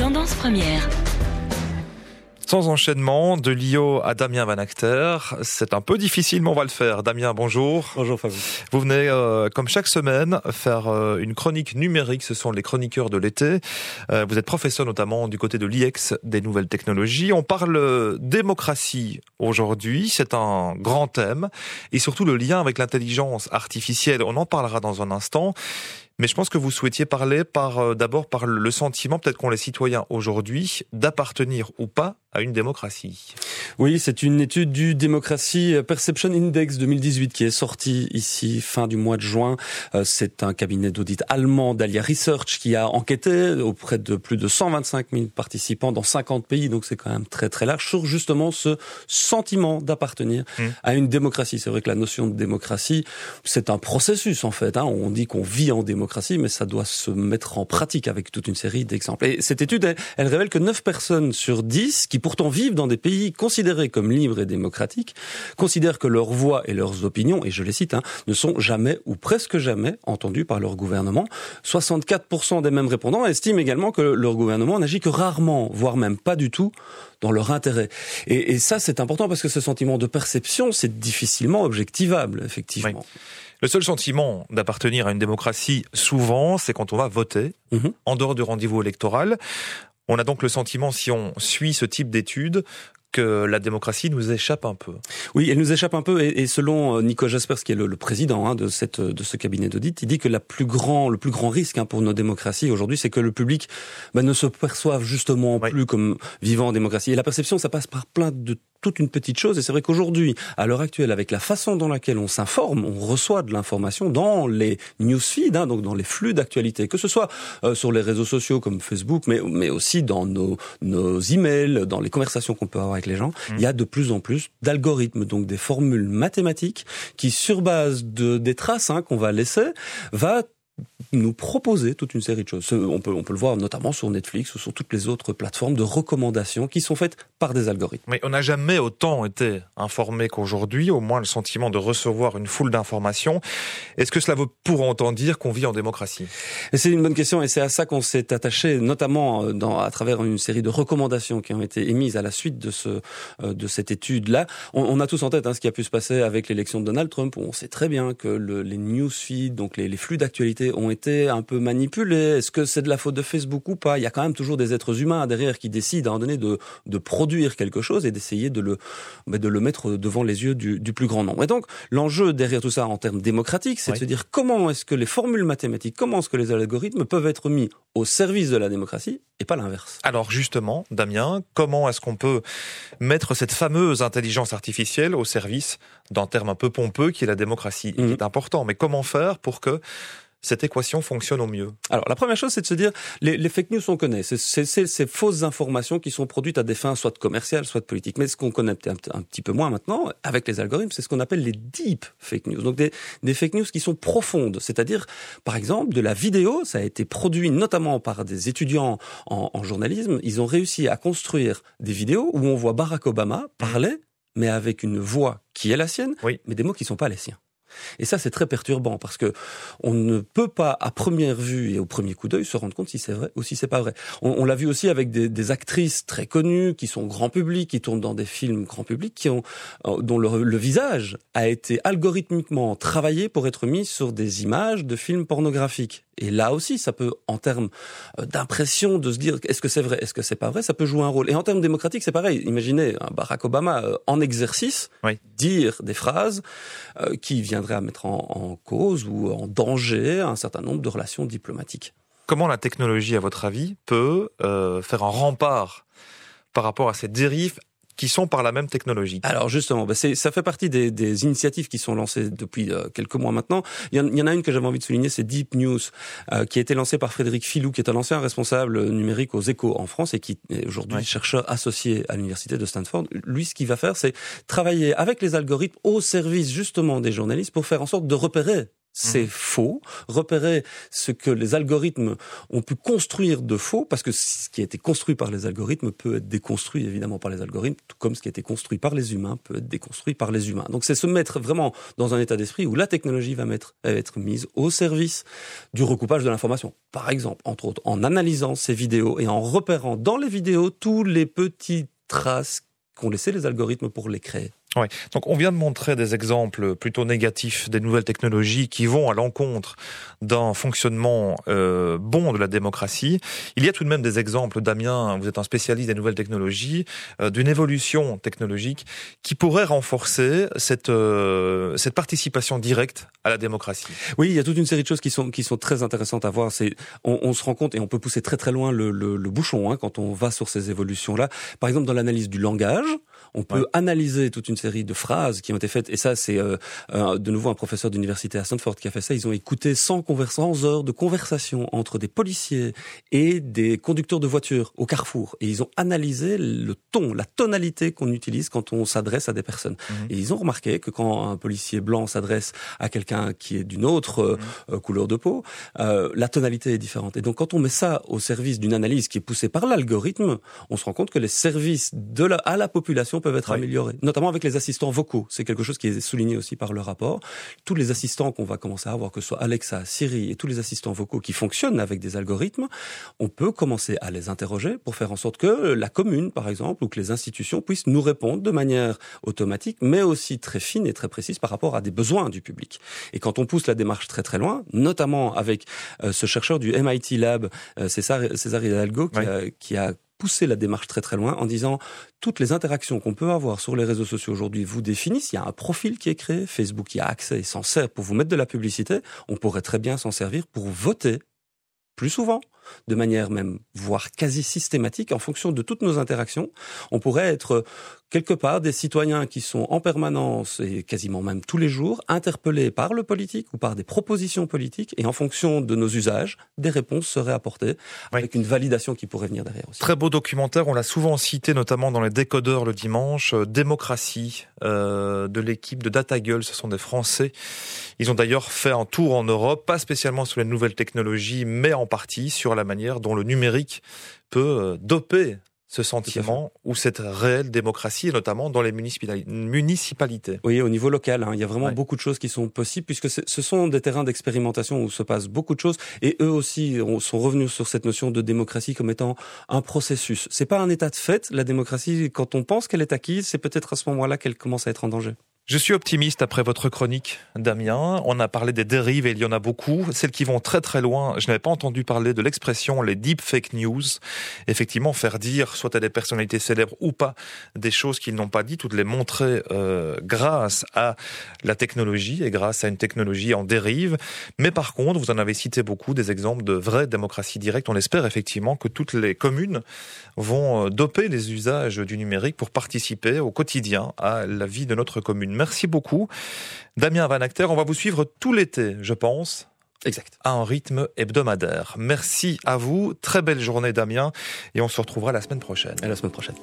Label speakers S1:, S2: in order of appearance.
S1: Tendance première.
S2: Sans enchaînement, de Lio à Damien Van Acter, c'est un peu difficile, mais on va le faire. Damien, bonjour.
S3: Bonjour Fabien.
S2: Vous venez, euh, comme chaque semaine, faire euh, une chronique numérique. Ce sont les chroniqueurs de l'été. Euh, vous êtes professeur notamment du côté de l'IEX des nouvelles technologies. On parle démocratie aujourd'hui. C'est un grand thème et surtout le lien avec l'intelligence artificielle. On en parlera dans un instant. Mais je pense que vous souhaitiez parler par euh, d'abord par le sentiment, peut-être qu'ont les citoyens aujourd'hui, d'appartenir ou pas à une démocratie.
S3: Oui, c'est une étude du Democracy Perception Index 2018 qui est sortie ici fin du mois de juin. Euh, c'est un cabinet d'audit allemand d'Alia Research qui a enquêté auprès de plus de 125 000 participants dans 50 pays, donc c'est quand même très très large, sur justement ce sentiment d'appartenir mmh. à une démocratie. C'est vrai que la notion de démocratie, c'est un processus en fait. Hein. On dit qu'on vit en démocratie mais ça doit se mettre en pratique avec toute une série d'exemples. Et cette étude, elle, révèle que 9 personnes sur 10, qui pourtant vivent dans des pays considérés comme libres et démocratiques, considèrent que leurs voix et leurs opinions, et je les cite, hein, ne sont jamais ou presque jamais entendues par leur gouvernement. 64% des mêmes répondants estiment également que leur gouvernement n'agit que rarement, voire même pas du tout, dans leur intérêt. Et, et ça, c'est important parce que ce sentiment de perception, c'est difficilement objectivable, effectivement.
S2: Le seul sentiment d'appartenir à une démocratie, souvent, c'est quand on va voter, mhm. en dehors du rendez-vous électoral. On a donc le sentiment, si on suit ce type d'études, que la démocratie nous échappe un peu.
S3: Oui, elle nous échappe un peu. Et, selon euh, Nico Jaspers, qui est le, président hein, de cette de ce cabinet d'audit, il dit que la plus grand, le plus grand risque hein, pour nos démocraties aujourd'hui, c'est que le public bah, ne se perçoive justement plus comme vivant en démocratie. Et la perception, ça passe par plein de toute une petite chose. Et c'est vrai qu'aujourd'hui, à l'heure actuelle, avec la façon dans laquelle on s'informe, on reçoit de l'information dans les newsfeeds, hein, donc dans les flux d'actualité, que ce soit euh, sur les réseaux sociaux comme Facebook, mais, mais aussi dans nos, nos emails, dans les conversations qu'on peut avoir avec les gens. Mmh. Il y a de plus en plus d'algorithmes, donc des formules mathématiques qui, sur base de, des traces hein, qu'on va laisser, va nous proposer toute une série de choses. On peut, on peut le voir notamment sur Netflix ou sur toutes les autres plateformes de recommandations qui sont faites par des algorithmes.
S2: Mais on n'a jamais autant été informé qu'aujourd'hui, au moins le sentiment de recevoir une foule d'informations. Est-ce que cela veut pour autant dire qu'on vit en démocratie?
S3: C'est une bonne question et c'est à ça qu'on s'est attaché, notamment euh, dans, à travers une série de recommandations qui ont été émises à la suite de, ce, euh, de cette étude-là. On, a tous en tête hein, ce qui a pu se passer avec l'élection de Donald Trump, où on sait très bien que le, les newsfeeds, donc les, les flux d'actualité ont été un peu manipulés. Est-ce que c'est de la faute de Facebook ou pas? Il y a quand même toujours des êtres humains derrière qui décident à un moment donné de, de produire quelque chose et d'essayer de le, bah, de le mettre devant les yeux du, du plus grand nombre. Et donc, l'enjeu derrière tout ça en termes démocratiques, c'est de se dire comment est-ce que les formules mathématiques, comment est-ce que les algorithmes peuvent être mis au service de la démocratie et pas l'inverse?
S2: Alors justement, Damien, comment est-ce qu'on peut mettre cette fameuse intelligence artificielle au service d'un terme un peu pompeux qui est la démocratie, qui mhm. est important, mais comment faire pour que cette équation fonctionne au mieux
S3: Alors la première chose, c'est de se dire, les, les fake news, on connaît. C'est ces fausses informations qui sont produites à des fins soit commerciales, soit politiques. Mais ce qu'on connaît un, un, petit peu moins maintenant, avec les algorithmes, c'est ce qu'on appelle les deep fake news. Donc des, des fake news qui sont profondes. C'est-à-dire, par exemple, de la vidéo, ça a été produit notamment par des étudiants en, en journalisme. Ils ont réussi à construire des vidéos où on voit Barack Obama parler, mais avec une voix qui est la sienne, oui. mais des mots qui ne sont pas les siens. Et ça, c'est très perturbant parce que on ne peut pas, à première vue et au premier coup d'œil, se rendre compte si c'est vrai ou si c'est pas vrai. On, l'a vu aussi avec des, actrices très connues qui sont grand public, qui tournent dans des films grand public, qui ont, euh, dont le, visage a été algorithmiquement travaillé pour être mis sur des images de films pornographiques. Et là aussi, ça peut, en termes euh, d'impression, de se dire est-ce que c'est vrai, est-ce que c'est pas vrai, ça peut jouer un rôle. Et en termes démocratiques, c'est pareil. Imaginez un Barack Obama euh, en exercice oui. dire des phrases qui viendraient à mettre en, cause ou en danger un certain nombre de relations diplomatiques.
S2: Comment la technologie, à votre avis, peut euh, faire un rempart par rapport à cette dérive qui sont par la même technologie
S3: Alors justement, bah ça fait partie des, des, initiatives qui sont lancées depuis euh, quelques mois maintenant. Il y, en, il y, en, a une que j'avais envie de souligner, c'est Deep News, euh, qui a été lancée par Frédéric Filou, qui est un ancien responsable numérique aux Échos en France et qui est aujourd'hui chercheur associé à l'université de Stanford. Lui, ce qu'il va faire, c'est travailler avec les algorithmes au service justement des journalistes pour faire en sorte de repérer c'est mmh. faux, repérer ce que les algorithmes ont pu construire de faux, parce que ce qui a été construit par les algorithmes peut être déconstruit évidemment par les algorithmes, tout comme ce qui a été construit par les humains peut être déconstruit par les humains. Donc c'est se mettre vraiment dans un état d'esprit où la technologie va, mettre, va être mise au service du recoupage de l'information. Par exemple, entre autres, en analysant ces vidéos et en repérant dans les vidéos tous les petites traces qu'ont laissé les algorithmes pour les créer.
S2: Oui. Donc on vient de montrer des exemples plutôt négatifs des nouvelles technologies qui vont à l'encontre d'un fonctionnement euh, bon de la démocratie. Il y a tout de même des exemples, Damien, vous êtes un spécialiste des nouvelles technologies, euh, d'une évolution technologique qui pourrait renforcer cette euh, cette participation directe à la démocratie.
S3: Oui, il y a toute une série de choses qui sont qui sont très intéressantes à voir. C'est on, on, se rend compte et on peut pousser très très loin le, le, le bouchon hein, quand on va sur ces évolutions là. Par exemple, dans l'analyse du langage, on peut analyser toute une série de phrases qui ont été faites. Et ça, c'est euh, de nouveau un professeur d'université à Stanford qui a fait ça. Ils ont écouté 100, 100 heures de conversation entre des policiers et des conducteurs de voitures au carrefour. Et ils ont analysé le ton, la tonalité qu'on utilise quand on s'adresse à des personnes. Mhm. Et ils ont remarqué que quand un policier blanc s'adresse à quelqu'un qui est d'une autre euh, mhm. euh, couleur de peau, la tonalité est différente. Et donc quand on met ça au service d'une analyse qui est poussée par l'algorithme, on se rend compte que les services de la, à la population peuvent être améliorés, notamment avec les assistants vocaux. C'est quelque chose qui est souligné aussi par le rapport. Tous les assistants qu'on va commencer à avoir, que ce soit Alexa, Siri et tous les assistants vocaux qui fonctionnent avec des algorithmes, on peut commencer à les interroger pour faire en sorte que la commune, par exemple, ou que les institutions puissent nous répondre de manière automatique, mais aussi très fine et très précise par rapport à des besoins du public. Et quand on pousse la démarche très très loin, notamment avec euh, ce chercheur du MIT Lab, euh, César, César Hidalgo, qui, a, qui a pousser la démarche très très loin en disant toutes les interactions qu'on peut avoir sur les réseaux sociaux aujourd'hui vous définissent. Il y a un profil qui est créé, Facebook y a accès et s'en sert pour vous mettre de la publicité. On pourrait très bien s'en servir pour voter plus souvent de manière même, voire quasi systématique, en fonction de toutes nos interactions. On pourrait être quelque part des citoyens qui sont en permanence et quasiment même tous les jours interpellés par le politique ou par des propositions politiques et en fonction de nos usages, des réponses seraient apportées avec une validation qui pourrait venir derrière aussi.
S2: Très beau documentaire, on l'a souvent cité notamment dans les décodeurs le dimanche, euh, Démocratie euh, de l'équipe de Data ce sont des Français. Ils ont d'ailleurs fait un tour en Europe, pas spécialement sur les nouvelles technologies, mais en partie sur la manière dont le numérique peut euh, doper ce sentiment ou cette réelle démocratie, notamment dans les municipalités.
S3: Oui, au niveau local, hein, il y a vraiment beaucoup de choses qui sont possibles, puisque ce sont des terrains d'expérimentation où se passe beaucoup de choses, et eux aussi sont revenus sur cette notion de démocratie comme étant un processus. C'est pas un état de fait. La démocratie, quand on pense qu'elle est acquise, c'est peut-être à ce moment-là qu'elle commence à être en danger.
S2: Je suis optimiste après votre chronique, Damien. On a parlé des dérives et il y en a beaucoup. Celles qui vont très très loin. Je n'avais pas entendu parler de l'expression les deep fake news. Effectivement, faire dire soit à des personnalités célèbres ou pas des choses qu'ils n'ont pas dites ou de les montrer euh, grâce à la technologie et grâce à une technologie en dérive. Mais par contre, vous en avez cité beaucoup des exemples de vraie démocratie directe. On espère effectivement que toutes les communes vont euh, doper les usages du numérique pour participer au quotidien à la vie de notre commune. Merci beaucoup. Damien Van Acter, on va vous suivre tout l'été, je pense.
S3: Exact.
S2: À un rythme hebdomadaire. Merci à vous. Très belle journée, Damien. Et on se retrouvera la semaine prochaine.
S3: À la semaine prochaine.